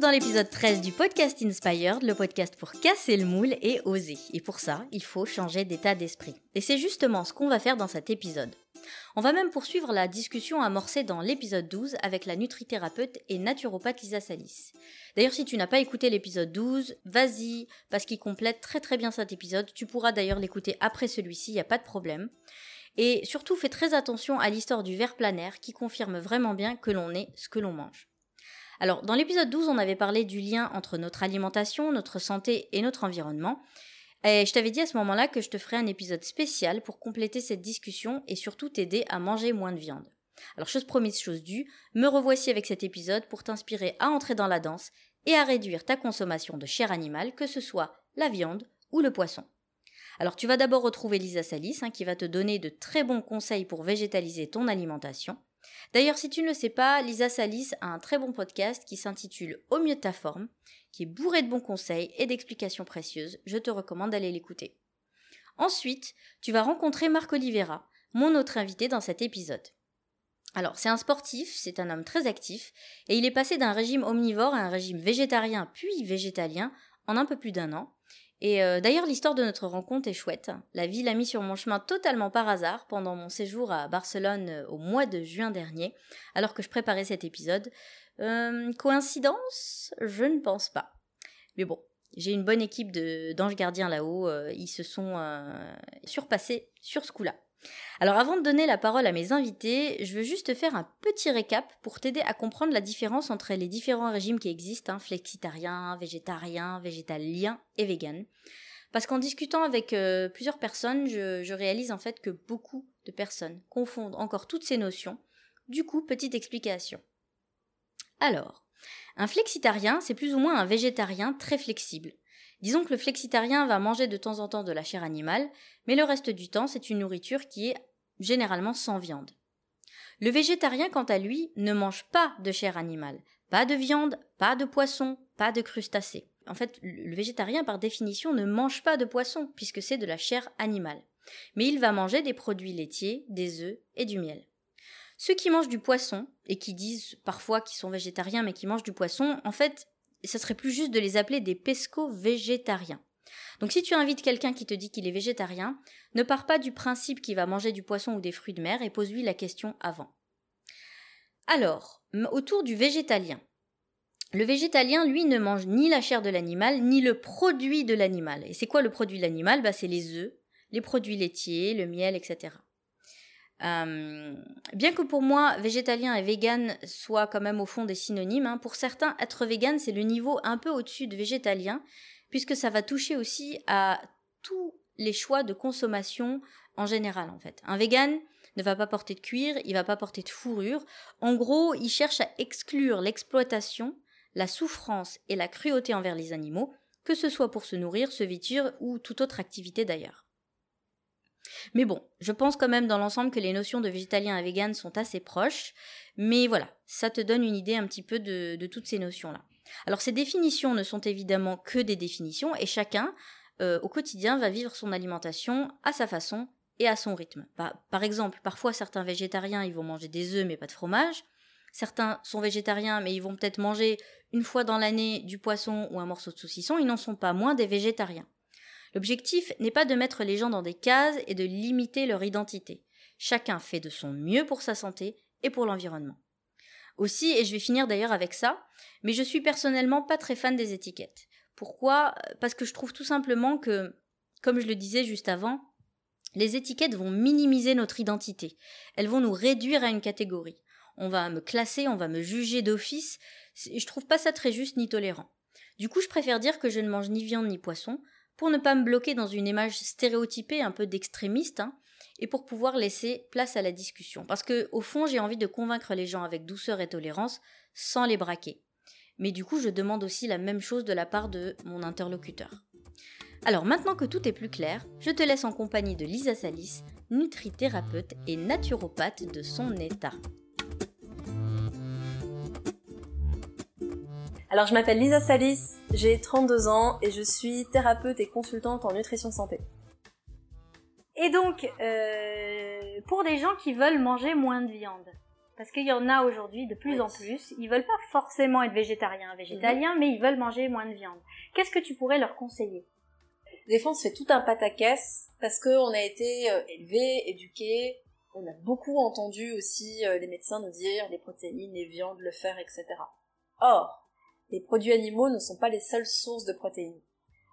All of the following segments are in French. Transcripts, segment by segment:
dans l'épisode 13 du podcast Inspired, le podcast pour casser le moule et oser. Et pour ça, il faut changer d'état d'esprit. Et c'est justement ce qu'on va faire dans cet épisode. On va même poursuivre la discussion amorcée dans l'épisode 12 avec la nutrithérapeute et naturopathe Lisa Salis. D'ailleurs, si tu n'as pas écouté l'épisode 12, vas-y, parce qu'il complète très très bien cet épisode. Tu pourras d'ailleurs l'écouter après celui-ci, il n'y a pas de problème. Et surtout, fais très attention à l'histoire du verre planaire qui confirme vraiment bien que l'on est ce que l'on mange. Alors, dans l'épisode 12, on avait parlé du lien entre notre alimentation, notre santé et notre environnement. Et je t'avais dit à ce moment-là que je te ferais un épisode spécial pour compléter cette discussion et surtout t'aider à manger moins de viande. Alors, chose promise, chose due, me revoici avec cet épisode pour t'inspirer à entrer dans la danse et à réduire ta consommation de chair animale, que ce soit la viande ou le poisson. Alors tu vas d'abord retrouver Lisa Salis hein, qui va te donner de très bons conseils pour végétaliser ton alimentation. D'ailleurs, si tu ne le sais pas, Lisa Salis a un très bon podcast qui s'intitule Au mieux de ta forme, qui est bourré de bons conseils et d'explications précieuses. Je te recommande d'aller l'écouter. Ensuite, tu vas rencontrer Marc Oliveira, mon autre invité dans cet épisode. Alors, c'est un sportif, c'est un homme très actif, et il est passé d'un régime omnivore à un régime végétarien puis végétalien en un peu plus d'un an. Et euh, d'ailleurs, l'histoire de notre rencontre est chouette. La vie l'a mis sur mon chemin totalement par hasard pendant mon séjour à Barcelone euh, au mois de juin dernier, alors que je préparais cet épisode. Euh, coïncidence? Je ne pense pas. Mais bon, j'ai une bonne équipe d'anges gardiens là-haut. ils se sont surpassés sur ce coup-là. Alors avant de donner la parole à mes invités, je veux juste faire un petit récap pour t'aider à comprendre la différence entre les différents régimes qui existent, hein, flexitarien, végétarien, végétalien et vegan. Parce qu'en discutant avec euh, plusieurs personnes, je, je réalise en fait que beaucoup de personnes confondent encore toutes ces notions. Du coup, petite explication. Alors, un flexitarien, c'est plus ou moins un végétarien très flexible. Disons que le flexitarien va manger de temps en temps de la chair animale, mais le reste du temps, c'est une nourriture qui est généralement sans viande. Le végétarien, quant à lui, ne mange pas de chair animale, pas de viande, pas de poisson, pas de crustacés. En fait, le végétarien, par définition, ne mange pas de poisson, puisque c'est de la chair animale. Mais il va manger des produits laitiers, des œufs et du miel. Ceux qui mangent du poisson, et qui disent parfois qu'ils sont végétariens mais qui mangent du poisson, en fait, ce serait plus juste de les appeler des pesco-végétariens. Donc si tu invites quelqu'un qui te dit qu'il est végétarien, ne pars pas du principe qu'il va manger du poisson ou des fruits de mer et pose-lui la question avant. Alors, autour du végétalien. Le végétalien, lui, ne mange ni la chair de l'animal, ni le produit de l'animal. Et c'est quoi le produit de l'animal? Bah, C'est les œufs, les produits laitiers, le miel, etc. Euh, bien que pour moi, végétalien et vegan soient quand même au fond des synonymes, hein, pour certains, être vegan, c'est le niveau un peu au-dessus de végétalien, puisque ça va toucher aussi à tous les choix de consommation en général, en fait. Un vegan ne va pas porter de cuir, il va pas porter de fourrure. En gros, il cherche à exclure l'exploitation, la souffrance et la cruauté envers les animaux, que ce soit pour se nourrir, se vêtir ou toute autre activité d'ailleurs. Mais bon, je pense quand même dans l'ensemble que les notions de végétalien et vegan sont assez proches, mais voilà, ça te donne une idée un petit peu de, toutes ces notions-là. Alors ces définitions ne sont évidemment que des définitions et chacun euh, au quotidien va vivre son alimentation à sa façon et à son rythme. Bah, par exemple, parfois certains végétariens ils vont manger des œufs mais pas de fromage. Certains sont végétariens mais ils vont peut-être manger une fois dans l'année du poisson ou un morceau de saucisson. Ils n'en sont pas moins des végétariens. L'objectif n'est pas de mettre les gens dans des cases et de limiter leur identité. Chacun fait de son mieux pour sa santé et pour l'environnement. Aussi, et je vais finir d'ailleurs avec ça, mais je suis personnellement pas très fan des étiquettes. Pourquoi? Parce que je trouve tout simplement que, comme je le disais juste avant, les étiquettes vont minimiser notre identité. Elles vont nous réduire à une catégorie. On va me classer, on va me juger d'office. Je trouve pas ça très juste ni tolérant. Du coup, je préfère dire que je ne mange ni viande ni poisson, pour ne pas me bloquer dans une image stéréotypée un peu d'extrémiste, hein, et pour pouvoir laisser place à la discussion. Parce que, au fond, j'ai envie de convaincre les gens avec douceur et tolérance, sans les braquer. Mais du coup, je demande aussi la même chose de la part de mon interlocuteur. Alors maintenant que tout est plus clair, je te laisse en compagnie de Lisa Salis, nutrithérapeute et naturopathe de son état. Alors je m'appelle Lisa Salis, j'ai 32 ans et je suis thérapeute et consultante en nutrition santé. Et donc, euh, pour des gens qui veulent manger moins de viande, Parce qu'il y en a aujourd'hui de plus en plus, ils veulent pas forcément être végétariens, végétaliens, mhm. mais ils veulent manger moins de viande. Qu'est-ce que tu pourrais leur conseiller? Des fois, on se fait tout un pataquès parce qu'on a été euh, élevé, éduqué, on a beaucoup entendu aussi euh, les médecins nous dire les protéines, les viandes, le fer, etc. Or, les produits animaux ne sont pas les seules sources de protéines.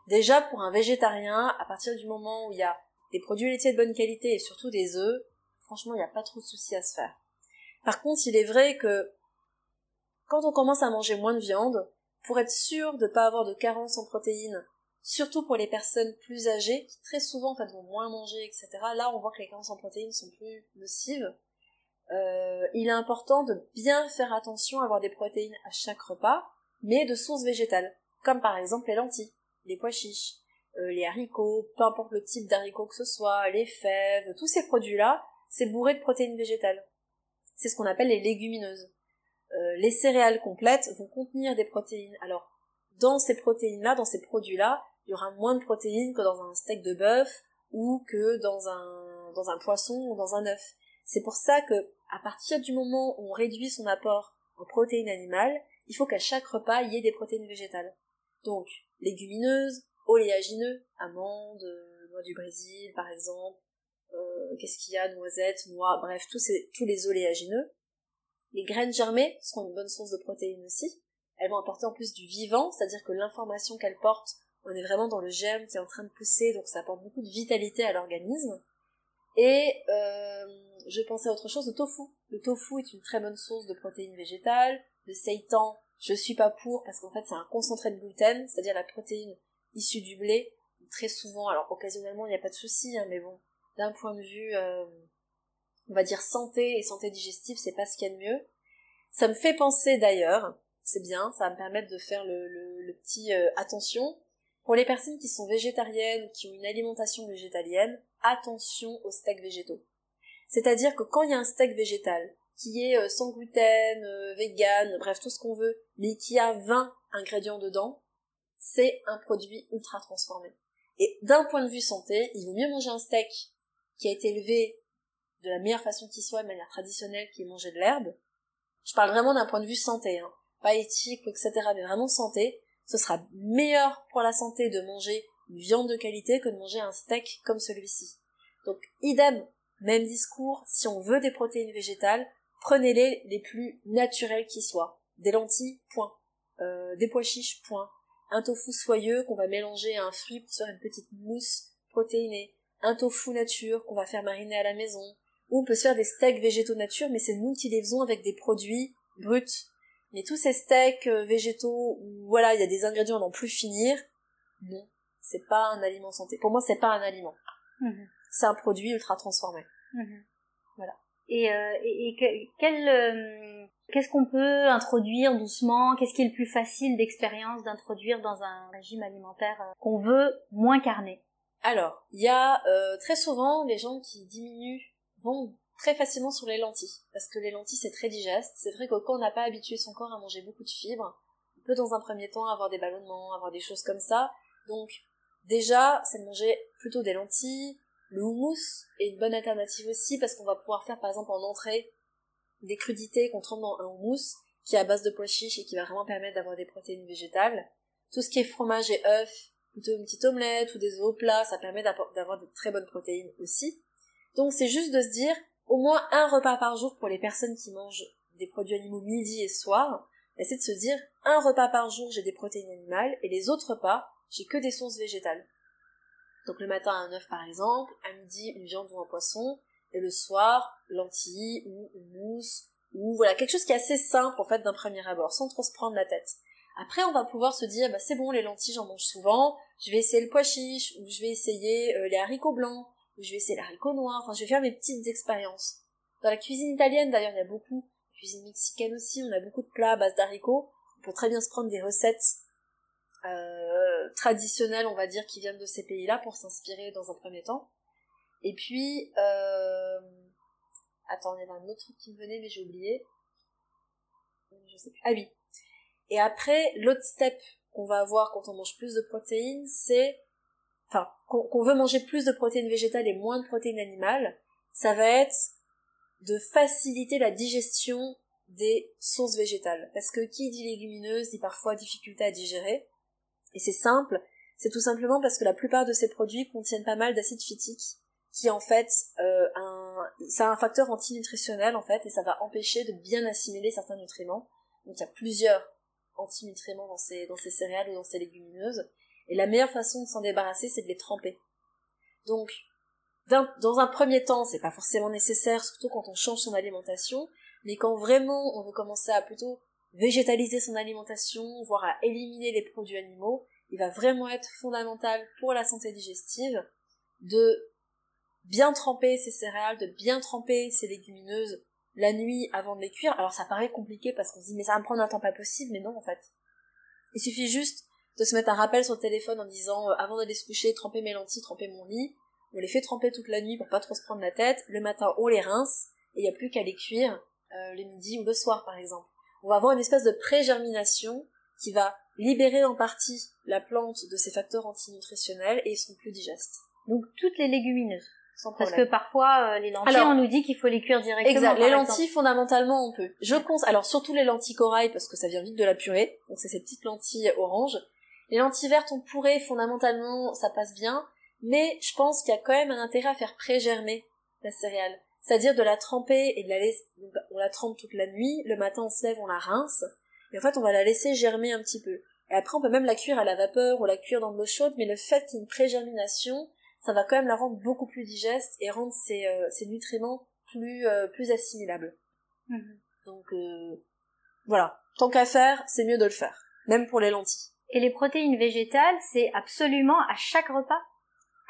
Déjà, pour un végétarien, à partir du moment où il y a des produits laitiers de bonne qualité et surtout des œufs, franchement, il n'y a pas trop de soucis à se faire. Par contre, il est vrai que quand on commence à manger moins de viande, pour être sûr de ne pas avoir de carence en protéines, surtout pour les personnes plus âgées, qui très souvent en fait vont moins manger, etc. Là, on voit que les carences en protéines sont plus nocives. Euh, il est important de bien faire attention à avoir des protéines à chaque repas, mais de sources végétales, comme par exemple les lentilles, les pois chiches, euh, les haricots, peu importe le type d'haricots que ce soit, les fèves, tous ces produits-là, c'est bourré de protéines végétales. C'est ce qu'on appelle les légumineuses. Euh, les céréales complètes vont contenir des protéines. Alors, dans ces protéines-là, dans ces produits-là, il y aura moins de protéines que dans un steak de bœuf ou que dans un, dans un poisson ou dans un œuf. C'est pour ça que, à partir du moment où on réduit son apport en protéines animales, il faut qu'à chaque repas, il y ait des protéines végétales. Donc, légumineuses, oléagineux, amandes, euh, noix du Brésil, par exemple, euh, qu'est-ce qu'il y a, noisettes, noix, bref, tous, tous les oléagineux. Les graines germées seront une bonne source de protéines aussi. Elles vont apporter en plus du vivant, c'est-à-dire que l'information qu'elles portent, on est vraiment dans le germe qui est en train de pousser, donc ça apporte beaucoup de vitalité à l'organisme. Et euh, je pensais à autre chose, le tofu. Le tofu est une très bonne source de protéines végétales. Le seitan, je suis pas pour parce qu'en fait c'est un concentré de gluten, c'est-à-dire la protéine issue du blé. Très souvent, alors occasionnellement il n'y a pas de souci, hein, mais bon, d'un point de vue, euh, on va dire santé et santé digestive, c'est pas ce qu'il y a de mieux. Ça me fait penser d'ailleurs, c'est bien, ça va me permettre de faire le, petit euh, attention. Pour les personnes qui sont végétariennes ou qui ont une alimentation végétalienne, attention aux steaks végétaux. C'est-à-dire que quand il y a un steak végétal qui est euh, sans gluten, vegan, bref tout ce qu'on veut, mais qui a 20 ingrédients dedans, c'est un produit ultra transformé. Et d'un point de vue santé, il vaut mieux manger un steak qui a été élevé de la meilleure façon qui soit, de manière traditionnelle, qui est manger de l'herbe. Je parle vraiment d'un point de vue santé, hein. pas éthique, etc., mais vraiment santé. Ce sera meilleur pour la santé de manger une viande de qualité que de manger un steak comme celui-ci. Donc, idem, même discours, si on veut des protéines végétales, prenez-les les plus naturelles qui soient. Des lentilles, point. Euh, des pois chiches, point. Un tofu soyeux qu'on va mélanger à un fruit pour faire une petite mousse protéinée un tofu nature qu'on va faire mariner à la maison, ou on peut se faire des steaks végétaux nature, mais c'est nous qui les faisons avec des produits bruts. Mais tous ces steaks euh, végétaux où voilà, il y a des ingrédients à n'en plus finir, non, c'est pas un aliment santé. Pour moi, c'est pas un aliment. Mhm. C'est un produit ultra transformé. Mhm. Voilà. Et, euh, et, quel, euh, qu'est-ce qu'on peut introduire doucement? Qu'est-ce qui est le plus facile d'expérience d'introduire dans un régime alimentaire qu'on veut moins carné alors, il y a euh, très souvent les gens qui diminuent vont très facilement sur les lentilles, parce que les lentilles c'est très digeste. C'est vrai que quand on n'a pas habitué son corps à manger beaucoup de fibres, on peut dans un premier temps avoir des ballonnements, avoir des choses comme ça. Donc déjà, c'est de manger plutôt des lentilles. Le houmous est une bonne alternative aussi, parce qu'on va pouvoir faire par exemple en entrée des crudités qu'on trempe dans un houmous, qui est à base de pois chiches et qui va vraiment permettre d'avoir des protéines végétales. Tout ce qui est fromage et œufs, plutôt une petite omelette ou des œufs plats, ça permet d'avoir de très bonnes protéines aussi. Donc c'est juste de se dire au moins un repas par jour pour les personnes qui mangent des produits animaux midi et soir, c'est de se dire un repas par jour j'ai des protéines animales et les autres repas j'ai que des sources végétales. Donc le matin un œuf par exemple, à midi une viande ou un poisson, et le soir lentilles ou une mousse ou voilà quelque chose qui est assez simple en fait d'un premier abord, sans trop se prendre la tête. Après, on va pouvoir se dire, bah c'est bon, les lentilles, j'en mange souvent, je vais essayer le pois chiche, ou je vais essayer euh, les haricots blancs, ou je vais essayer les haricots noirs, enfin, je vais faire mes petites expériences. Dans la cuisine italienne, d'ailleurs, il y a beaucoup, cuisine mexicaine aussi, on a beaucoup de plats à base d'haricots, on peut très bien se prendre des recettes euh, traditionnelles, on va dire, qui viennent de ces pays-là pour s'inspirer dans un premier temps. Et puis, euh... attends, il y avait un autre qui me venait, mais j'ai oublié. Ah oui, et après, l'autre step qu'on va avoir quand on mange plus de protéines, c'est, enfin, qu'on veut manger plus de protéines végétales et moins de protéines animales, ça va être de faciliter la digestion des sources végétales. Parce que qui dit légumineuse dit parfois difficulté à digérer. Et c'est simple, c'est tout simplement parce que la plupart de ces produits contiennent pas mal d'acide phytique, qui en fait, euh, un, c'est un facteur antinutritionnel en fait, et ça va empêcher de bien assimiler certains nutriments. Donc il y a plusieurs antinutriments dans ces, dans ces céréales ou dans ces légumineuses. Et la meilleure façon de s'en débarrasser, c'est de les tremper. Donc, dans un premier temps, c'est pas forcément nécessaire, surtout quand on change son alimentation, mais quand vraiment on veut commencer à plutôt végétaliser son alimentation, voire à éliminer les produits animaux, il va vraiment être fondamental pour la santé digestive de bien tremper ses céréales, de bien tremper ses légumineuses la nuit avant de les cuire. Alors ça paraît compliqué parce qu'on se dit mais ça va me prendre un temps pas possible, mais non en fait. Il suffit juste de se mettre un rappel sur le téléphone en disant euh, avant d'aller se coucher, tremper mes lentilles, tremper mon lit. On les fait tremper toute la nuit pour pas trop se prendre la tête. Le matin, on les rince et il n'y a plus qu'à les cuire euh, le midi ou le soir par exemple. On va avoir une espèce de pré-germination qui va libérer en partie la plante de ses facteurs antinutritionnels et ils seront plus digestes. Donc toutes les légumineuses. Parce que parfois euh, les lentilles, on nous dit qu'il faut les cuire directement. Exact. Les lentilles, fondamentalement, on peut. Je pense. Alors surtout les lentilles corail parce que ça vient vite de la purée. Donc c'est ces petites lentilles oranges. Les lentilles vertes, on pourrait fondamentalement, ça passe bien. Mais je pense qu'il y a quand même un intérêt à faire pré-germer la céréale. C'est-à-dire de la tremper et de la laisser, on la trempe toute la nuit, le matin on se lève, on la rince, et en fait on va la laisser germer un petit peu. Et après on peut même la cuire à la vapeur ou la cuire dans de l'eau chaude, mais le fait qu'il y ait une pré-germination, ça va quand même la rendre beaucoup plus digeste et rendre ses, euh, nutriments plus, euh, plus assimilables. Mhm. Donc euh, voilà, tant qu'à faire, c'est mieux de le faire, même pour les lentilles. Et les protéines végétales, c'est absolument à chaque repas?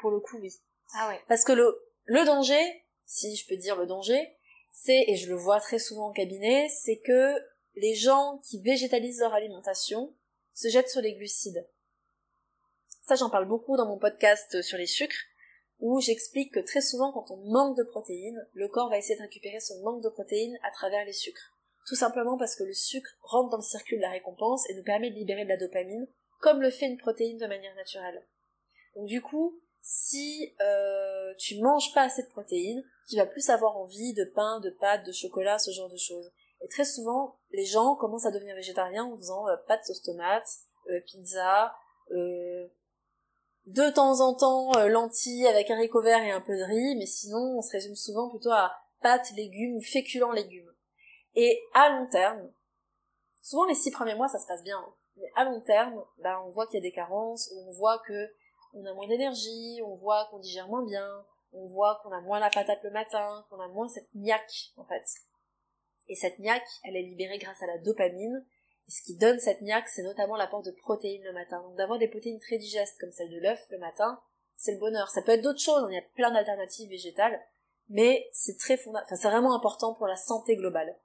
Pour le coup, oui. Ah ouais. Parce que le, le danger, si je peux dire le danger, c'est, et je le vois très souvent en cabinet, c'est que les gens qui végétalisent leur alimentation se jettent sur les glucides. Ça, j'en parle beaucoup dans mon podcast sur les sucres, où j'explique que très souvent, quand on manque de protéines, le corps va essayer de récupérer ce manque de protéines à travers les sucres. Tout simplement parce que le sucre rentre dans le circuit de la récompense et nous permet de libérer de la dopamine, comme le fait une protéine de manière naturelle. Donc du coup, si euh, tu manges pas assez de protéines, tu vas plus avoir envie de pain, de pâtes, de chocolat, ce genre de choses. Et très souvent, les gens commencent à devenir végétariens en faisant euh, pâtes sauce tomate, euh, pizza, euh, de temps en temps lentilles avec haricots verts et un peu de riz, mais sinon on se résume souvent plutôt à pâtes, légumes ou féculents légumes. Et à long terme, souvent les six premiers mois ça se passe bien, hein. mais à long terme, ben, on voit qu'il y a des carences, on voit que on a moins d'énergie, on voit qu'on digère moins bien, on voit qu'on a moins la patate le matin, qu'on a moins cette niaque, en fait. Et cette niaque, elle est libérée grâce à la dopamine, et ce qui donne cette niaque, c'est notamment l'apport de protéines le matin. Donc d'avoir des protéines très digestes, comme celle de l'œuf le matin, c'est le bonheur. Ça peut être d'autres choses, il y a plein d'alternatives végétales, mais c'est très fondamental, enfin c'est vraiment important pour la santé globale.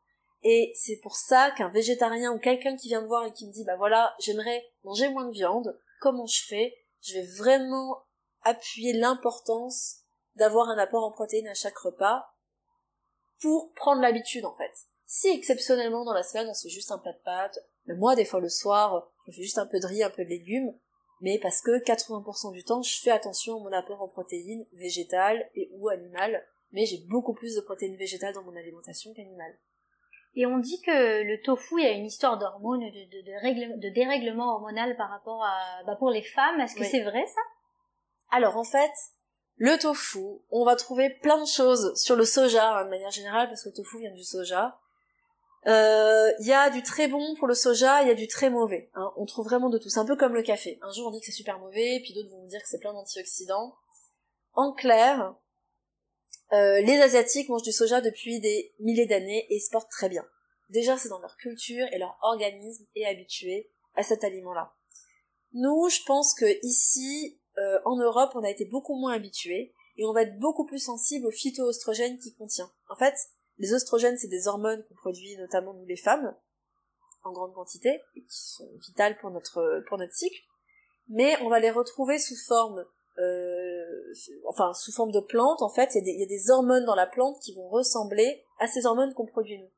Et c'est pour ça qu'un végétarien ou quelqu'un qui vient me voir et qui me dit, bah voilà, j'aimerais manger moins de viande, comment je fais? Je vais vraiment appuyer l'importance d'avoir un apport en protéines à chaque repas pour prendre l'habitude en fait. Si exceptionnellement dans la semaine on se fait juste un plat de pâtes, le moi des fois le soir je fais juste un peu de riz, un peu de légumes, mais parce que 80% du temps je fais attention à mon apport en protéines végétales et ou animales, mais j'ai beaucoup plus de protéines végétales dans mon alimentation qu'animales. Et on dit que le tofu, il y a une histoire d'hormones, de, de, dérèglement hormonal par rapport à, bah pour les femmes. Est-ce que c'est vrai ça? Alors en fait, le tofu, on va trouver plein de choses sur le soja hein, de manière générale parce que le tofu vient du soja. Euh, il y a du très bon pour le soja, il y a du très mauvais. Hein. On trouve vraiment de tout. C'est un peu comme le café. Un jour on dit que c'est super mauvais, puis d'autres vont dire que c'est plein d'antioxydants. En clair, euh, les asiatiques mangent du soja depuis des milliers d'années et se portent très bien. Déjà c'est dans leur culture et leur organisme est habitué à cet aliment-là. Nous, je pense que ici, euh, en Europe, on a été beaucoup moins habitués et on va être beaucoup plus sensible aux phytoestrogènes qu'il contient. En fait, les oestrogènes, c'est des hormones qu'on produit notamment nous les femmes, en grande quantité, et qui sont vitales pour notre, pour notre cycle, mais on va les retrouver sous forme, euh, enfin, sous forme de plantes, en fait, il y, y, a des hormones dans la plante qui vont ressembler à ces hormones qu'on produit nous.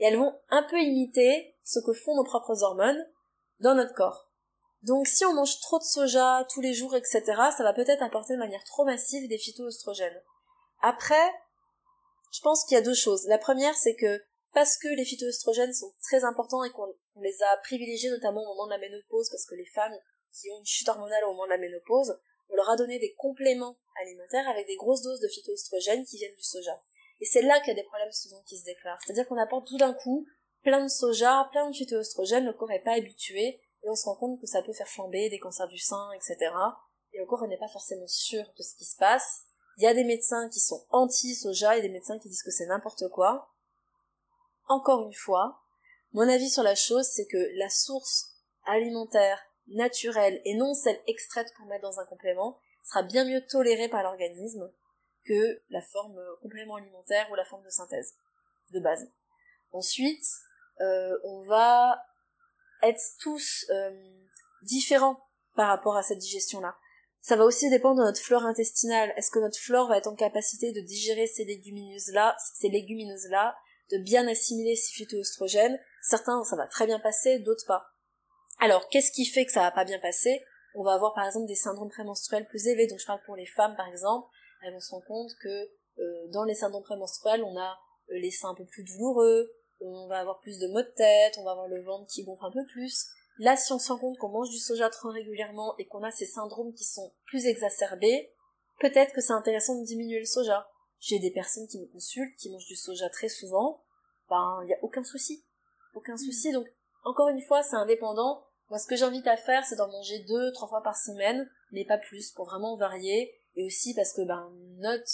Et elles vont un peu imiter ce que font nos propres hormones dans notre corps. Donc si on mange trop de soja tous les jours, etc., ça va peut-être apporter de manière trop massive des phytoestrogènes. Après, Je pense qu'il y a deux choses. La première, c'est que parce que les phytoestrogènes sont très importants et qu'on les a privilégiés notamment au moment de la ménopause, parce que les femmes qui ont une chute hormonale au moment de la ménopause, on leur a donné des compléments alimentaires avec des grosses doses de phytoestrogènes qui viennent du soja. Et c'est là qu'il y a des problèmes souvent qui se déclarent. C'est-à-dire qu'on apporte tout d'un coup plein de soja, plein de phytoestrogènes, le corps n'est pas habitué, et on se rend compte que ça peut faire flamber des cancers du sein, etc. Et le corps n'est pas forcément sûr de ce qui se passe. Il y a des médecins qui sont anti-soja et des médecins qui disent que c'est n'importe quoi. Encore une fois, mon avis sur la chose, c'est que la source alimentaire naturelle et non celle extraite pour mettre dans un complément sera bien mieux tolérée par l'organisme que la forme euh, complément alimentaire ou la forme de synthèse de base. Ensuite, euh, on va être tous euh, différents par rapport à cette digestion-là. Ça va aussi dépendre de notre flore intestinale. Est-ce que notre flore va être en capacité de digérer ces légumineuses-là, ces légumineuses-là, de bien assimiler ces phytoestrogènes? Certains, ça va très bien passer, d'autres pas. Alors, qu'est-ce qui fait que ça va pas bien passer? On va avoir par exemple des syndromes prémenstruels plus élevés. Donc, je parle pour les femmes, par exemple. Elles vont se rendre compte que euh, dans les syndromes prémenstruels, on a euh, les seins un peu plus douloureux, on va avoir plus de maux de tête, on va avoir le ventre qui gonfle un peu plus. Là, si on se rend compte qu'on mange du soja trop régulièrement et qu'on a ces syndromes qui sont plus exacerbés, peut-être que c'est intéressant de diminuer le soja. J'ai des personnes qui me consultent, qui mangent du soja très souvent, ben, il n'y a aucun souci. Aucun souci, donc, encore une fois, c'est indépendant. Moi, ce que j'invite à faire, c'est d'en manger deux, trois fois par semaine, mais pas plus, pour vraiment varier. Et aussi parce que, ben, note,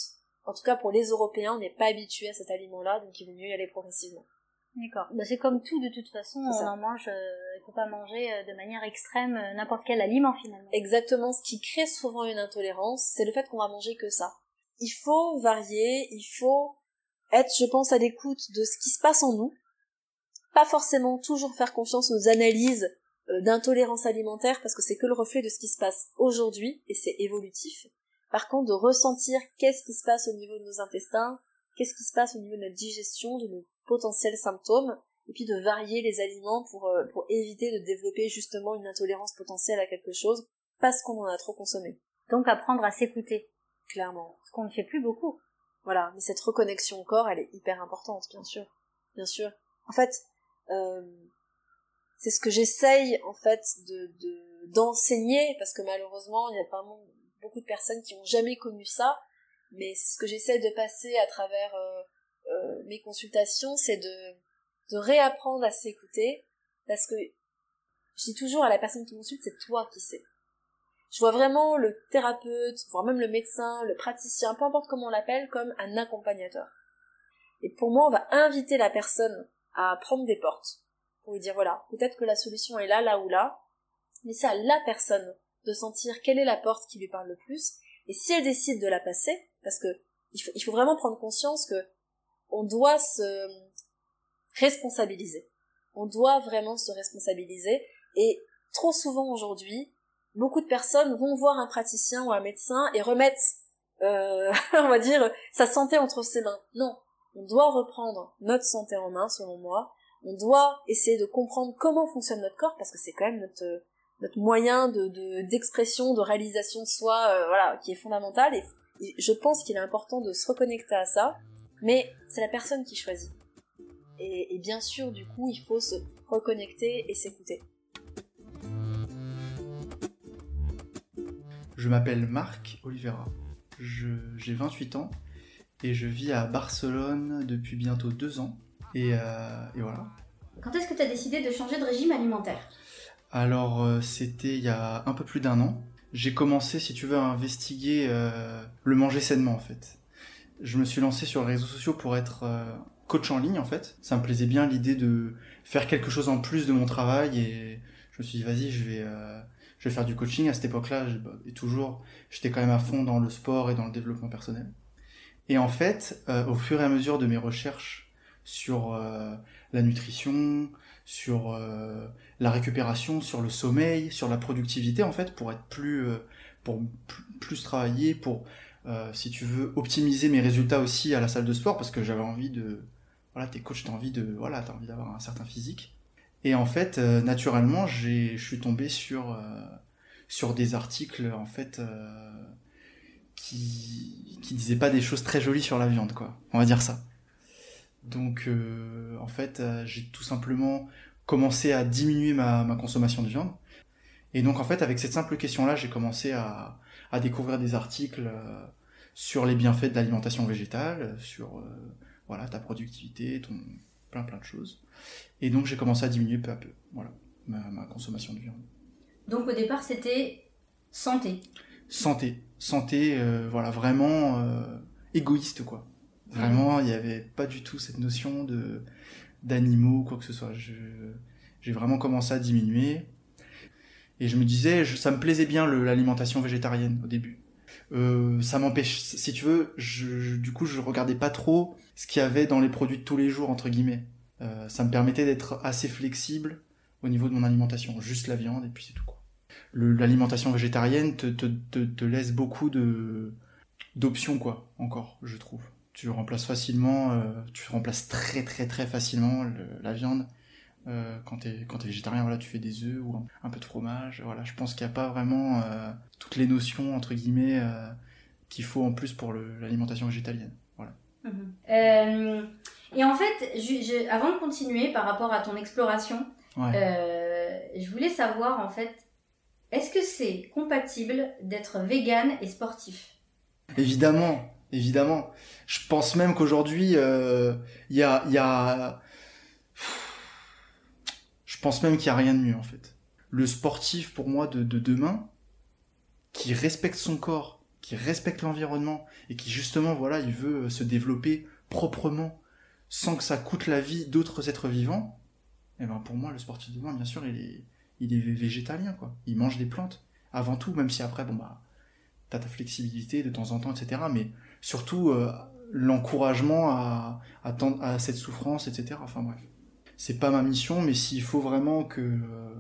en tout cas pour les Européens, on n'est pas habitué à cet aliment-là, donc il vaut mieux y aller progressivement. D'accord. Bah, c'est comme tout, de toute façon, on en mange, euh, il faut pas manger euh, de manière extrême euh, n'importe quel aliment finalement. Exactement, ce qui crée souvent une intolérance, c'est le fait qu'on va manger que ça. Il faut varier, il faut être, je pense, à l'écoute de ce qui se passe en nous, pas forcément toujours faire confiance aux analyses euh, d'intolérance alimentaire parce que c'est que le reflet de ce qui se passe aujourd'hui et c'est évolutif. Par contre, de ressentir qu'est-ce qui se passe au niveau de nos intestins, qu'est-ce qui se passe au niveau de notre digestion, de nos potentiels symptômes, et puis de varier les aliments pour, euh, pour éviter de développer justement une intolérance potentielle à quelque chose parce qu'on en a trop consommé. Donc apprendre à s'écouter. Clairement. Ce qu'on ne fait plus beaucoup. Voilà, mais cette reconnexion au corps, elle est hyper importante, bien sûr. Bien sûr. En fait, euh, c'est ce que j'essaye en fait de d'enseigner parce que malheureusement il y a pas beaucoup de personnes qui ont jamais connu ça mais ce que j'essaie de passer à travers euh, euh, mes consultations c'est de de réapprendre à s'écouter parce que je dis toujours à la personne qui consulte c'est toi qui sais. Je vois vraiment le thérapeute voire même le médecin le praticien peu importe comment on l'appelle comme un accompagnateur. Et pour moi on va inviter la personne à prendre des portes pour lui dire voilà, peut-être que la solution est là, là ou là, mais c'est à la personne de sentir quelle est la porte qui lui parle le plus, et si elle décide de la passer, parce que il faut, vraiment prendre conscience que on doit se responsabiliser. On doit vraiment se responsabiliser, et trop souvent aujourd'hui, beaucoup de personnes vont voir un praticien ou un médecin et remettent, euh, on va dire, sa santé entre ses mains. Non, on doit reprendre notre santé en main, selon moi, on doit essayer de comprendre comment fonctionne notre corps parce que c'est quand même notre notre moyen de d'expression, de, réalisation de soi, euh, voilà, qui est fondamental. Je pense qu'il est important de se reconnecter à ça, mais c'est la personne qui choisit. Et, et bien sûr, du coup, il faut se reconnecter et s'écouter. Je m'appelle Marc Oliveira. J'ai 28 ans et je vis à Barcelone depuis bientôt deux ans. Euh, et, voilà. Quand est-ce que tu as décidé de changer de régime alimentaire? Alors, euh, c'était il y a un peu plus d'un an. J'ai commencé, si tu veux, à investiguer euh, le manger sainement, en fait. Je me suis lancé sur les réseaux sociaux pour être coach en ligne, en fait. Ça me plaisait bien l'idée de faire quelque chose en plus de mon travail et je me suis dit, vas-y, je vais, je vais faire du coaching. À cette époque-là, bah, et toujours, j'étais quand même à fond dans le sport et dans le développement personnel. Et en fait, au fur et à mesure de mes recherches sur euh, la nutrition, sur euh, la récupération, sur le sommeil, sur la productivité en fait, pour être plus, euh, pour plus travailler, pour, si tu veux, optimiser mes résultats aussi à la salle de sport, parce que j'avais envie de, voilà, t'es coach, t'as envie de, voilà, t'as envie d'avoir un certain physique. Et en fait, naturellement, je suis tombé sur, sur des articles en fait qui, qui disaient pas des choses très jolies sur la viande, quoi. On va dire ça. Donc, euh, en fait, euh, j'ai tout simplement commencé à diminuer ma, ma, consommation de viande. Et donc, en fait, avec cette simple question-là, j'ai commencé à, à, découvrir des articles euh, sur les bienfaits de l'alimentation végétale, sur voilà ta productivité, ton plein plein de choses. Et donc, j'ai commencé à diminuer peu à peu, voilà, ma, ma consommation de viande. Donc, au départ, c'était santé. Santé, santé, voilà, vraiment égoïste, quoi. Vraiment, il n'y avait pas du tout cette notion de d'animaux ou quoi que ce soit. J'ai vraiment commencé à diminuer. Et je me disais, ça me plaisait bien l'alimentation végétarienne au début. Euh, ça m'empêche, si tu veux, du coup, je regardais pas trop ce qu'il y avait dans les produits de tous les jours, entre guillemets. Euh, ça me permettait d'être assez flexible au niveau de mon alimentation. Juste la viande et puis c'est tout. L'alimentation végétarienne te, te, laisse beaucoup d'options, quoi, encore, je trouve tu remplaces facilement, euh, tu remplaces très très très facilement la viande. Euh, quand tu es, quand es végétarien, voilà, tu fais des œufs ou un, peu de fromage. Voilà, je pense qu'il n'y a pas vraiment euh, toutes les notions, entre guillemets, qu'il faut en plus pour l'alimentation végétalienne. Voilà. Mhm. et en fait, avant de continuer par rapport à ton exploration, je voulais savoir en fait, est-ce que c'est compatible d'être vegan et sportif? Évidemment, évidemment. Je pense même qu'aujourd'hui, il euh, y, a, y a... Je pense même qu'il n'y a rien de mieux, en fait. Le sportif, pour moi, de, de demain, qui respecte son corps, qui respecte l'environnement, et qui, justement, voilà, il veut se développer proprement, sans que ça coûte la vie d'autres êtres vivants, et eh ben pour moi, le sportif de demain, bien sûr, il est, il est végétalien, quoi. Il mange des plantes, avant tout, même si après, bon, bah, t'as ta flexibilité de temps en temps, etc. Mais surtout euh, l'encouragement à, à, à, cette souffrance, etc. Enfin bref, c'est pas ma mission, mais s'il faut vraiment que euh,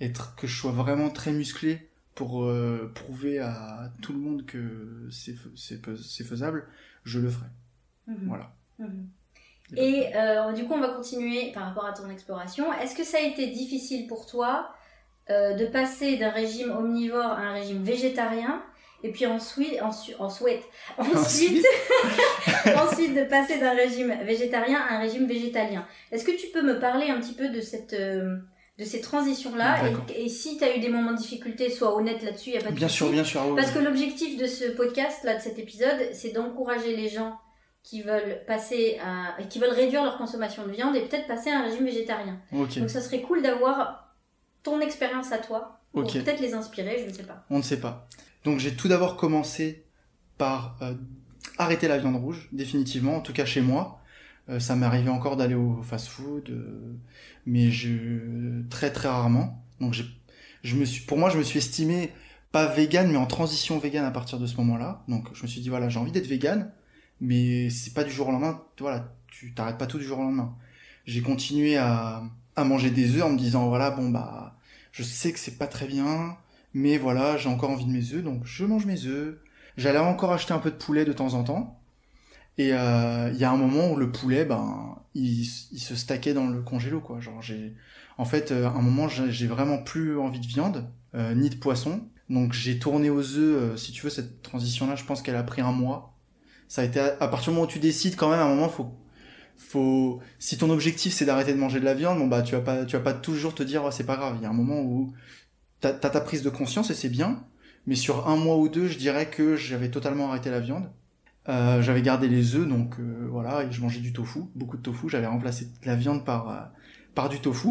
être que je sois vraiment très musclé pour euh, prouver à tout le monde que c'est c'est faisable, je le ferai. Mhm. Voilà. Mhm. Et du coup, on va continuer par rapport à ton exploration. Est-ce que ça a été difficile pour toi de passer d'un régime omnivore à un régime végétarien et puis ensuite, ensuite, ensuite, ensuite, ensuite de passer d'un régime végétarien à un régime végétalien. Est-ce que tu peux me parler un petit peu de cette, euh, de ces transitions-là et, si tu as eu des moments de difficulté, sois honnête là-dessus, il n'y a pas de Bien sûr, bien sûr. Parce que l'objectif de ce podcast, là, de cet épisode, c'est d'encourager les gens qui veulent passer à, qui veulent réduire leur consommation de viande et peut-être passer à un régime végétarien. Donc ça serait cool d'avoir ton expérience à toi pour peut-être les inspirer, je ne sais pas. On ne sait pas. Donc j'ai tout d'abord commencé par euh, arrêter la viande rouge, définitivement, en tout cas chez moi. Euh, ça m'est arrivé encore d'aller au fast-food, euh, mais je très très rarement. Donc je me suis, pour moi, je me suis estimé pas vegan, mais en transition vegan à partir de ce moment-là. Donc je me suis dit voilà, j'ai envie d'être vegan, mais c'est pas du jour au lendemain. Voilà, tu t'arrêtes pas tout du jour au lendemain. J'ai continué à, à manger des œufs en me disant voilà bon bah je sais que c'est pas très bien, mais voilà, j'ai encore envie de mes œufs, donc je mange mes œufs. J'allais encore acheter un peu de poulet de temps en temps. Et euh, il y a un moment où le poulet, ben, il, se stackait dans le congélo, quoi. Genre, j'ai, en fait, euh, un moment, j'ai vraiment plus envie de viande, euh, ni de poisson. Donc, j'ai tourné aux œufs. si tu veux, cette transition-là, je pense qu'elle a pris un mois. Ça a été à, partir du moment où tu décides, quand même, à un moment, faut, faut, si ton objectif c'est d'arrêter de manger de la viande, bon bah, tu vas pas, tu vas pas toujours te dire, oh, c'est pas grave. Il y a un moment où t'as ta prise de conscience et c'est bien, mais sur un mois ou deux, je dirais que j'avais totalement arrêté la viande. Euh, j'avais gardé les œufs, donc euh, voilà, et je mangeais du tofu, beaucoup de tofu. J'avais remplacé la viande par euh, par du tofu.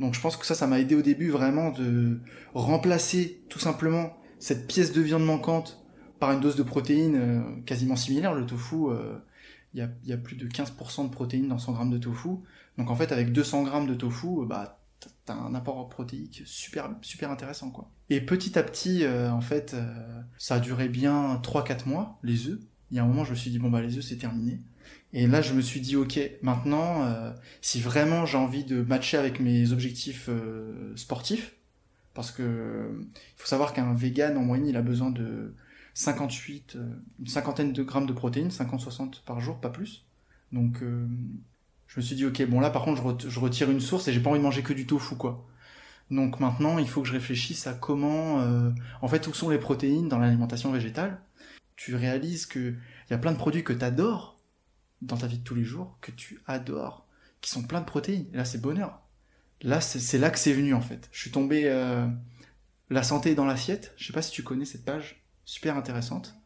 Donc je pense que ça, ça m'a aidé au début vraiment de remplacer tout simplement cette pièce de viande manquante par une dose de protéines quasiment similaire. Le tofu, il y a, y, a, plus de 15% de protéines dans 100 grammes de tofu. Donc en fait, avec 200 grammes de tofu, bah un apport protéique super intéressant quoi. Et petit à petit euh, en fait euh, ça a duré bien 3 4 mois les œufs. Il y a un moment je me suis dit bon bah les œufs c'est terminé. Et là je me suis dit OK, maintenant euh, si vraiment j'ai envie de matcher avec mes objectifs sportifs parce que il faut savoir qu'un vegan en moyenne il a besoin de 58 une cinquantaine de grammes de protéines, 50 60 par jour, pas plus. Donc je me suis dit, ok, bon là par contre je, retire une source et j'ai pas envie de manger que du tofu, quoi. Donc maintenant, il faut que je réfléchisse à comment, euh, en fait, où sont les protéines dans l'alimentation végétale. tu réalises que il y a plein de produits que tu adores dans ta vie de tous les jours, que tu adores, qui sont pleins de protéines. Et là, c'est bonheur. Là, c'est là que c'est venu en fait. Je suis tombé euh, la santé dans l'assiette. Je sais pas si tu connais cette page, super intéressante,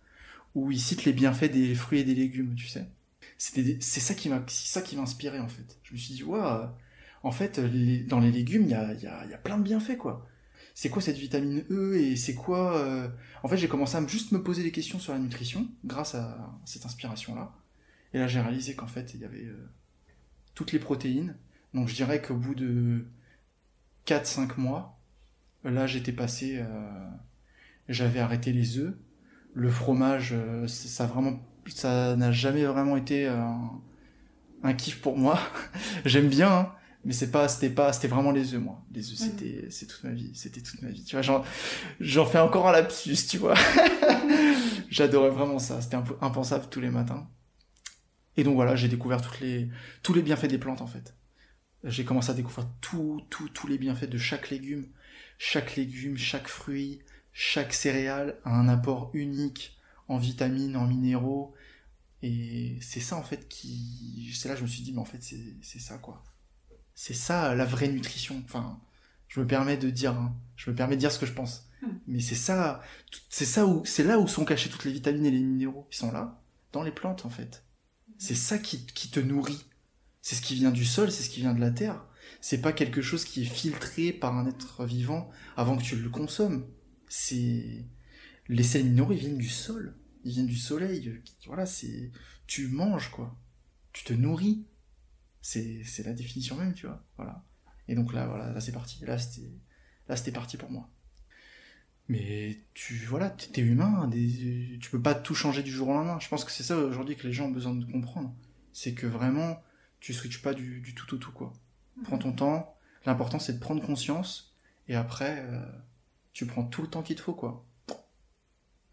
où il cite les bienfaits des fruits et des légumes, tu sais. C'est ça qui m'a, ça qui en fait. Je me suis dit, waouh, en fait, dans les légumes, il y a, y, a, y a plein de bienfaits quoi c'est quoi cette vitamine E et c'est quoi euh, En fait, j'ai commencé à juste me poser des questions sur la nutrition grâce à cette inspiration-là. Et là, j'ai réalisé qu'en fait, il y avait euh, toutes les protéines. Donc, je dirais qu'au bout de 4-5 mois, là, j'étais passé. Euh, j'avais arrêté les œufs. Le fromage, ça vraiment, ça n'a jamais vraiment été un, kiff pour moi. J'aime bien, hein, mais c'est pas c'était pas c'était vraiment les œufs moi. Les œufs c'était c'est toute ma vie c'était toute ma vie. Tu vois j'en j'en fais encore un lapsus tu vois. J'adorais vraiment ça c'était un peu impensable tous les matins. Et donc voilà j'ai découvert toutes les tous les bienfaits des plantes en fait. J'ai commencé à découvrir tout, tout, tous les bienfaits de chaque légume. Chaque légume chaque fruit chaque céréale a un apport unique en vitamines en minéraux et c'est ça en fait qui c'est là que je me suis dit mais en fait c'est c'est ça quoi c'est ça la vraie nutrition. Enfin, je me permets de dire, hein. je me permets de dire ce que je pense. Hmm. Mais c'est ça, c'est ça où, c'est là où sont cachées toutes les vitamines et les minéraux. Ils sont là, dans les plantes en fait. C'est ça qui, qui te nourrit. C'est ce qui vient du sol, c'est ce qui vient de la terre. C'est pas quelque chose qui est filtré par un être vivant avant que tu le consommes. C'est les sels minéraux, ils viennent du sol, ils viennent du soleil. Voilà, c'est tu manges quoi, tu te nourris c'est la définition même, tu vois. Voilà. Et donc là, voilà, là c'est parti. Là, c'était là c'était parti pour moi. Mais tu voilà, t'es humain, des, tu peux pas tout changer du jour au lendemain. Je pense que c'est ça aujourd'hui que les gens ont besoin de comprendre. C'est que vraiment, tu switches pas du, du, tout au tout, quoi. Mhm. Prends ton temps. L'important c'est de prendre conscience. Et après, euh, tu prends tout le temps qu'il te faut, quoi.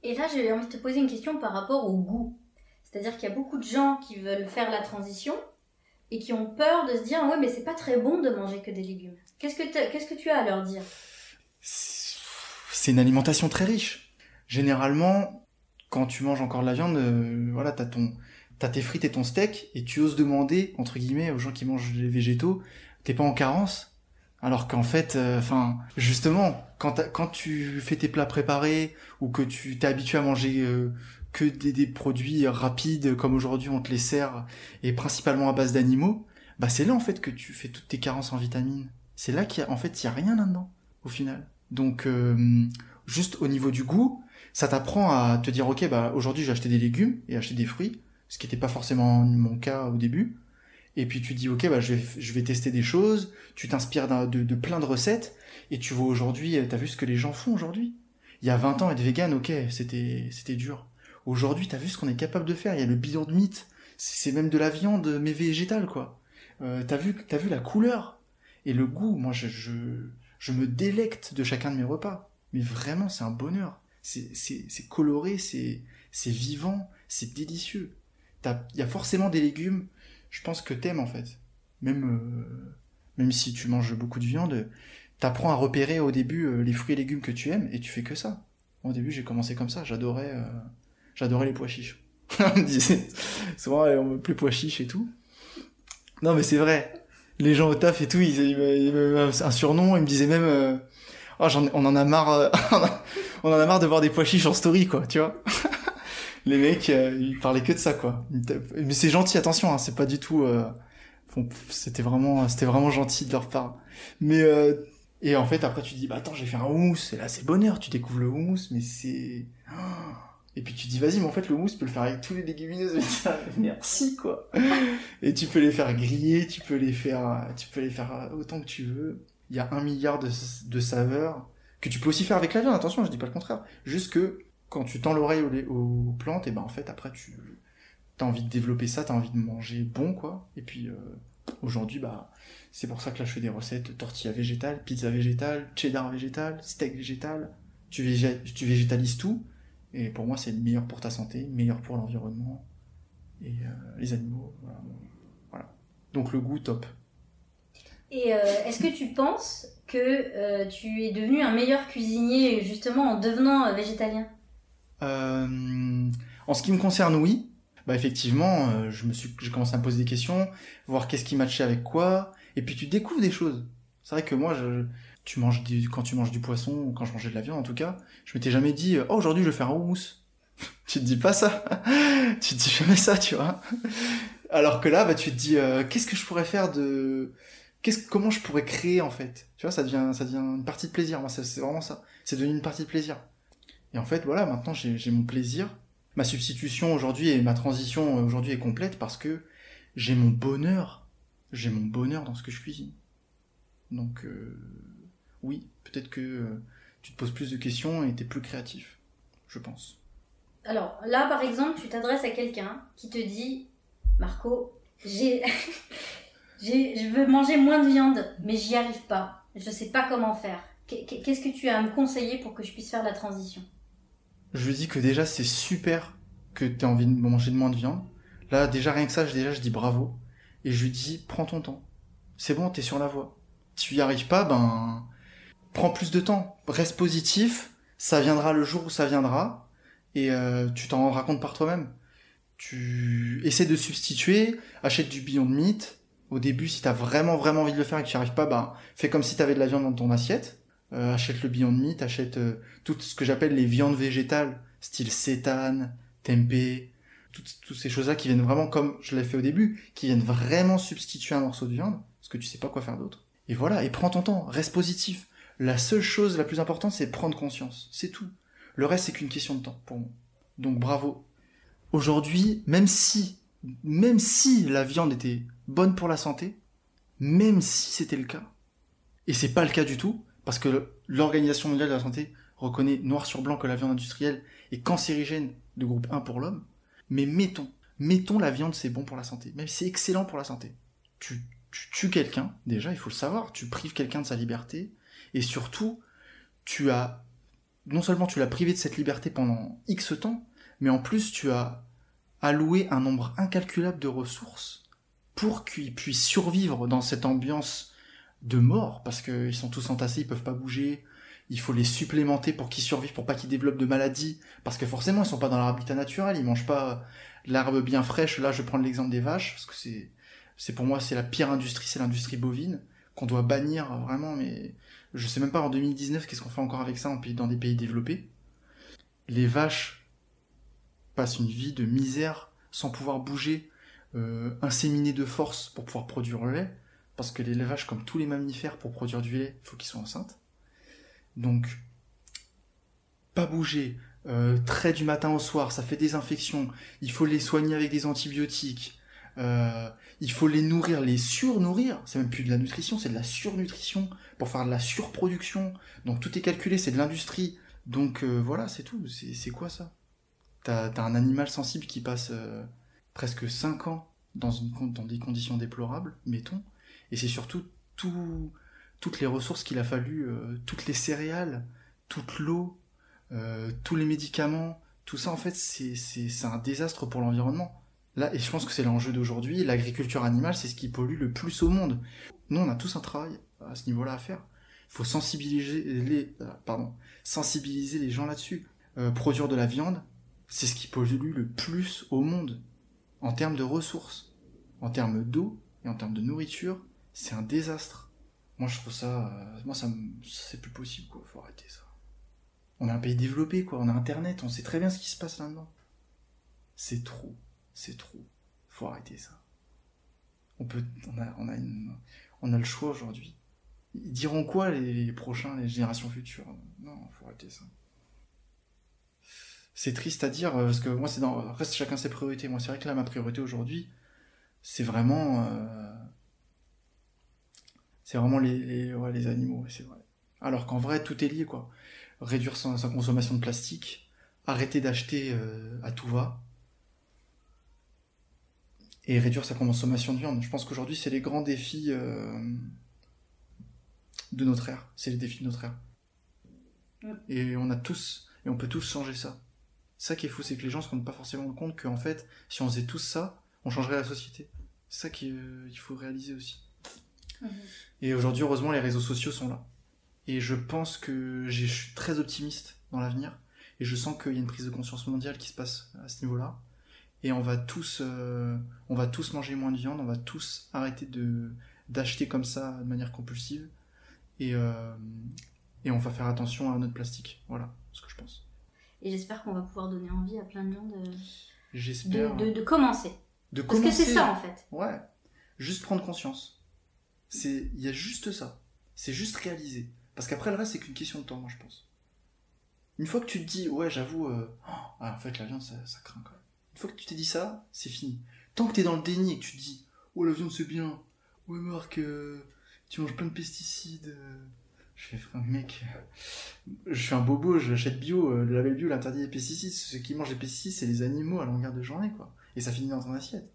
Et là, j'ai envie de te poser une question par rapport au goût. C'est-à-dire qu'il y a beaucoup de gens qui veulent faire la transition, et qui ont peur de se dire ouais mais c'est pas très bon de manger que des légumes. Qu'est-ce que tu as à leur dire? C'est une alimentation très riche. Généralement, quand tu manges encore de la viande, euh, voilà, t'as ton t'as tes frites et ton steak et tu oses demander entre guillemets aux gens qui mangent des végétaux, t'es pas en carence. Alors qu'en fait, euh, enfin, justement, quand, quand tu fais tes plats préparés ou que tu t'es habitué à manger euh, que des, produits rapides comme aujourd'hui on te les sert et principalement à base d'animaux, bah c'est là en fait que tu fais toutes tes carences en vitamines. C'est là qu'il y a en fait il y a rien là-dedans au final. Donc euh, juste au niveau du goût, ça t'apprend à te dire ok bah aujourd'hui j'ai acheté des légumes et acheté des fruits, ce qui n'était pas forcément mon cas au début. Et puis tu dis ok bah je vais, je vais tester des choses, tu t'inspires de, plein de recettes et tu vois aujourd'hui, t'as vu ce que les gens font aujourd'hui? Il y a 20 ans être vegan, ok, c'était dur. Aujourd'hui, t'as vu ce qu'on est capable de faire? Il y a le bidon de mythe. C'est même de la viande, mais végétale, quoi. Euh, t'as vu, as vu la couleur? Et le goût. Moi, je, je, me délecte de chacun de mes repas. Mais vraiment, c'est un bonheur. C'est coloré, c'est vivant, c'est délicieux. Il y a forcément des légumes, je pense que t'aimes en fait. Même, euh, même si tu manges beaucoup de viande, t'apprends à repérer au début euh, les fruits et légumes que tu aimes et tu fais que ça. Au début, j'ai commencé comme ça. J'adorais J'adorais les pois chiches. on me disait souvent, on me plus pois chiches et tout. Non, mais c'est vrai. Les gens au taf et tout, ils, ils, un surnom, ils me disaient même, euh, oh, on en a marre, euh, on en a marre de voir des pois chiches en story, quoi, tu vois. Les mecs, euh, ils parlaient que de ça, quoi. Mais c'est gentil, attention, hein, c'est pas du tout, c'était vraiment, c'était vraiment gentil de leur part. Mais, et en fait, après, tu dis, bah attends, j'ai fait un houmous, et là, c'est bonheur, tu découvres le houmous, mais c'est, et puis tu dis, vas-y, mais en fait, le mousse, tu peux le faire avec tous les légumineuses. Merci, quoi. Et tu peux les faire griller, tu peux les faire, tu peux les faire autant que tu veux. Il y a un milliard de, de saveurs que tu peux aussi faire avec la viande. Attention, je dis pas le contraire. Juste que quand tu tends l'oreille aux, plantes, et ben en fait, après, tu as envie de développer ça, tu as envie de manger bon, quoi. Et puis, euh, aujourd'hui, bah, c'est pour ça que là, je fais des recettes tortilla végétale, pizza végétale, cheddar végétal, steak végétal. Tu, végétalises tout et pour moi, c'est meilleur pour ta santé, meilleur pour l'environnement et euh, les animaux. Voilà. Donc le goût, top. Et euh, est-ce que tu penses que tu es devenu un meilleur cuisinier justement en devenant végétalien? En ce qui me concerne, oui. Bah effectivement, euh, je me suis, j'ai commencé à me poser des questions, voir qu'est-ce qui matchait avec quoi, et puis tu découvres des choses. C'est vrai que moi, je, tu manges du, quand tu manges du poisson quand je mangeais de la viande en tout cas, je m'étais jamais dit, oh aujourd'hui je vais faire un houmous. tu te dis pas ça, tu te dis jamais ça, tu vois. Alors que là, bah tu te dis, euh, qu'est-ce que je pourrais faire de, qu'est-ce, comment je pourrais créer en fait? Tu vois, ça devient, ça devient une partie de plaisir. Moi, c'est vraiment ça. C'est devenu une partie de plaisir. Et en fait, voilà, maintenant j'ai mon plaisir. Ma substitution aujourd'hui et ma transition aujourd'hui est complète parce que j'ai mon bonheur. J'ai mon bonheur dans ce que je cuisine. Donc, euh, oui, peut-être que euh, tu te poses plus de questions et tu es plus créatif, je pense. Alors, là, par exemple, tu t'adresses à quelqu'un qui te dit Marco, je veux manger moins de viande, mais j'y arrive pas. Je sais pas comment faire. Qu'est-ce que tu as à me conseiller pour que je puisse faire la transition? Je lui dis que déjà c'est super que tu envie de manger de moins de viande. Là, déjà rien que ça, déjà je dis bravo. Et je lui dis, prends ton temps. C'est bon, t'es sur la voie. Tu y arrives pas, ben, prends plus de temps. Reste positif. Ça viendra le jour où ça viendra. Et euh, tu t'en rendras compte par toi-même. Tu essaies de substituer, achète du Beyond Meat. Au début, si t'as vraiment vraiment envie de le faire et que tu n'y arrives pas, ben, fais comme si t'avais de la viande dans ton assiette. Euh, achète le Beyond Meat, achète euh, tout ce que j'appelle les viandes végétales, style sétane, tempeh, toutes, toutes ces choses-là qui viennent vraiment comme je l'ai fait au début, qui viennent vraiment substituer un morceau de viande, parce que tu sais pas quoi faire d'autre. Et voilà, et prends ton temps, reste positif. La seule chose la plus importante, c'est prendre conscience. C'est tout. Le reste, c'est qu'une question de temps pour moi. Donc bravo. Aujourd'hui, même si, même si la viande était bonne pour la santé, même si c'était le cas, et c'est pas le cas du tout, parce que l'Organisation mondiale de la santé reconnaît noir sur blanc que la viande industrielle est cancérigène de groupe 1 pour l'homme. Mais mettons, mettons la viande c'est bon pour la santé, même si c'est excellent pour la santé. Tu, tu tues quelqu'un, déjà il faut le savoir, tu prives quelqu'un de sa liberté, et surtout, tu as, non seulement tu l'as privé de cette liberté pendant X temps, mais en plus tu as alloué un nombre incalculable de ressources pour qu'il puisse survivre dans cette ambiance de mort parce qu'ils sont tous entassés, ils peuvent pas bouger. Il faut les supplémenter pour qu'ils survivent, pour pas qu'ils développent de maladies, parce que forcément ils sont pas dans leur habitat naturel, ils mangent pas l'herbe bien fraîche. Là, je prendre l'exemple des vaches parce que c'est c'est pour moi c'est la pire industrie, c'est l'industrie bovine qu'on doit bannir vraiment. Mais je sais même pas en 2019 qu'est-ce qu'on fait encore avec ça en pays, dans des pays développés? Les vaches passent une vie de misère sans pouvoir bouger, euh, inséminées de force pour pouvoir produire le lait parce que les vaches, comme tous les mammifères, pour produire du lait, il faut qu'ils soient enceintes. Donc, pas bouger, euh, très du matin au soir, ça fait des infections, il faut les soigner avec des antibiotiques, euh, il faut les nourrir, les surnourrir, c'est même plus de la nutrition, c'est de la surnutrition, pour faire de la surproduction, donc tout est calculé, c'est de l'industrie, donc euh, voilà, c'est tout, c'est quoi ça? T'as as un animal sensible qui passe presque 5 ans dans des conditions déplorables, mettons, et c'est surtout tout, toutes les ressources qu'il a fallu, euh, toutes les céréales, toute l'eau, euh, tous les médicaments, tout ça en fait c'est, un désastre pour l'environnement. Là, et je pense que c'est l'enjeu d'aujourd'hui, l'agriculture animale c'est ce qui pollue le plus au monde. Nous on a tous un travail à ce niveau-là à faire. Il faut sensibiliser les, euh, pardon, sensibiliser les gens là-dessus. produire de la viande, c'est ce qui pollue le plus au monde en termes de ressources, en termes d'eau et en termes de nourriture c'est un désastre. Moi, je trouve ça. Euh, moi, ça, c'est plus possible, quoi. Faut arrêter ça. On est un pays développé, quoi. On a Internet, on sait très bien ce qui se passe là-dedans. C'est trop. C'est trop. Faut arrêter ça. On peut. On a, on a, le choix aujourd'hui. Ils diront quoi les, prochains, les générations futures? Non, faut arrêter ça. C'est triste à dire, euh, parce que moi, c'est dans. Reste chacun ses priorités. Moi, c'est vrai que là, ma priorité aujourd'hui, c'est vraiment. Euh, c'est vraiment les, les, ouais, les animaux, c'est vrai. Alors qu'en vrai, tout est lié, quoi. Réduire sa, consommation de plastique, arrêter d'acheter euh, à tout va, et réduire sa consommation de viande. Je pense qu'aujourd'hui, c'est les grands défis euh, de notre ère. C'est les défis de notre ère. Et on a tous, et on peut tous changer ça. Ça qui est fou, c'est que les gens se rendent pas forcément compte qu'en fait, si on faisait tous ça, on changerait la société. C'est ça qu'il euh, faut réaliser aussi. Mhm. Et aujourd'hui, heureusement, les réseaux sociaux sont là. Et je pense que je suis très optimiste dans l'avenir. Et je sens qu'il y a une prise de conscience mondiale qui se passe à ce niveau-là. Et on va tous, euh, on va tous manger moins de viande, on va tous arrêter de d'acheter comme ça de manière compulsive. Et, euh, et on va faire attention à notre plastique. Voilà ce que je pense. Et j'espère qu'on va pouvoir donner envie à plein de gens de, J'espère. de, de- de commencer. de Parce que c'est ça en fait. Ouais. Juste prendre conscience. C'est, il y a juste ça. C'est juste réaliser. Parce qu'après le reste, c'est qu'une question de temps, moi je pense. Une fois que tu te dis, ouais, j'avoue, euh, oh, ah, en fait la viande ça, craint quand même. Une fois que tu t'es dit ça, c'est fini. Tant que t'es dans le déni et que tu te dis, oh la viande c'est bien. Ouais Marc, euh, tu manges plein de pesticides. euh. Je fais, mec, je suis un bobo, j'achète bio, euh, le label bio il interdit les pesticides. Ceux qui mangent les pesticides, c'est les animaux à longueur de journée, quoi. Et ça finit dans ton assiette.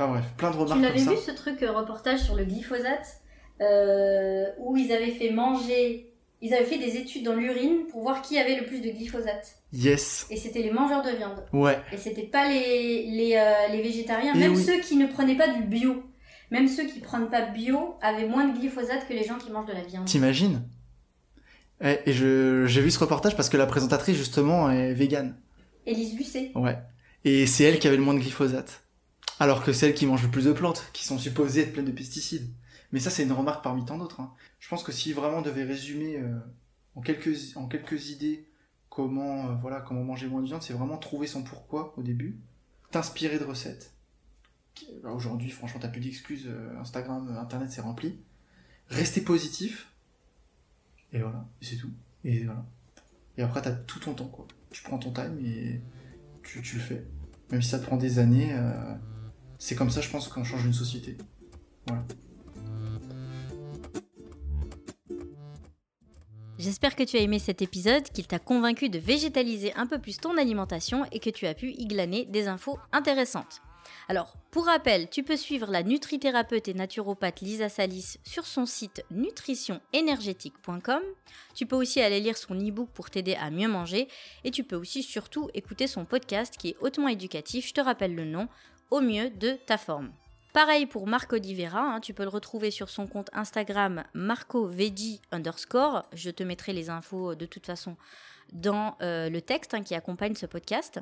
Enfin bref, plein de remarques Tu l'avais vu ce truc euh, reportage sur le glyphosate euh, où ils avaient fait manger, ils avaient fait des études dans l'urine pour voir qui avait le plus de glyphosate. Yes. Et c'était les mangeurs de viande. Ouais. Et c'était pas les, les, euh, les végétariens, Et même oui. ceux qui ne prenaient pas du bio. Même ceux qui prennent pas bio avaient moins de glyphosate que les gens qui mangent de la viande. T'imagines? Eh, Et j'ai vu ce reportage parce que la présentatrice justement est végane. Élise Lucet. Ouais. Et c'est elle qui avait le moins de glyphosate. Alors que c'est elle qui mange le plus de plantes, qui sont supposées être pleines de pesticides. Mais ça, c'est une remarque parmi tant d'autres. hein. Je pense que si vraiment on devait résumer euh, en, quelques, idées comment, euh, voilà, comment manger moins de viande, c'est vraiment trouver son pourquoi au début, t'inspirer de recettes. Bah, Aujourd'hui, franchement, t'as plus d'excuses. euh, Instagram, Internet, c'est rempli. Rester positif. Et voilà, c'est tout. Et voilà. Et après, t'as tout ton temps. Tu prends ton time et tu, le fais. Même si ça te prend des années, c'est comme ça, je pense, qu'on change une société. Voilà. J'espère que tu as aimé cet épisode, qu'il t'a convaincu de végétaliser un peu plus ton alimentation et que tu as pu y glaner des infos intéressantes. Alors, pour rappel, tu peux suivre la nutrithérapeute et naturopathe Lisa Salis sur son site nutritionénergétique.com. Tu peux aussi aller lire son e-book pour t'aider à mieux manger et tu peux aussi surtout écouter son podcast qui est hautement éducatif, je te rappelle le nom, au mieux de ta forme. Pareil pour Marco D'Ivera, hein, tu peux le retrouver sur son compte Instagram marcoveggie underscore. Je te mettrai les infos euh, de toute façon dans euh, le texte hein, qui accompagne ce podcast.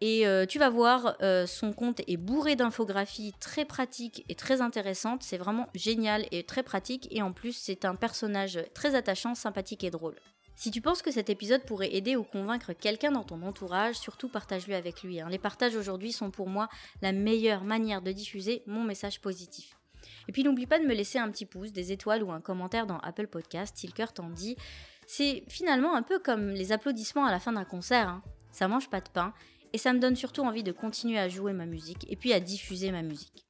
Et euh, tu vas voir, son compte est bourré d'infographies très pratiques et très intéressantes. C'est vraiment génial et très pratique. Et en plus, c'est un personnage très attachant, sympathique et drôle. Si tu penses que cet épisode pourrait aider ou convaincre quelqu'un dans ton entourage, surtout partage-le avec lui. hein. Les partages aujourd'hui sont pour moi la meilleure manière de diffuser mon message positif. Et puis n'oublie pas de me laisser un petit pouce, des étoiles ou un commentaire dans Apple Podcast si le cœur t'en dit. C'est finalement un peu comme les applaudissements à la fin d'un concert. hein. Ça mange pas de pain et ça me donne surtout envie de continuer à jouer ma musique et puis à diffuser ma musique.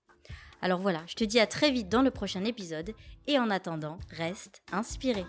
Alors voilà, je te dis à très vite dans le prochain épisode et en attendant, reste inspiré.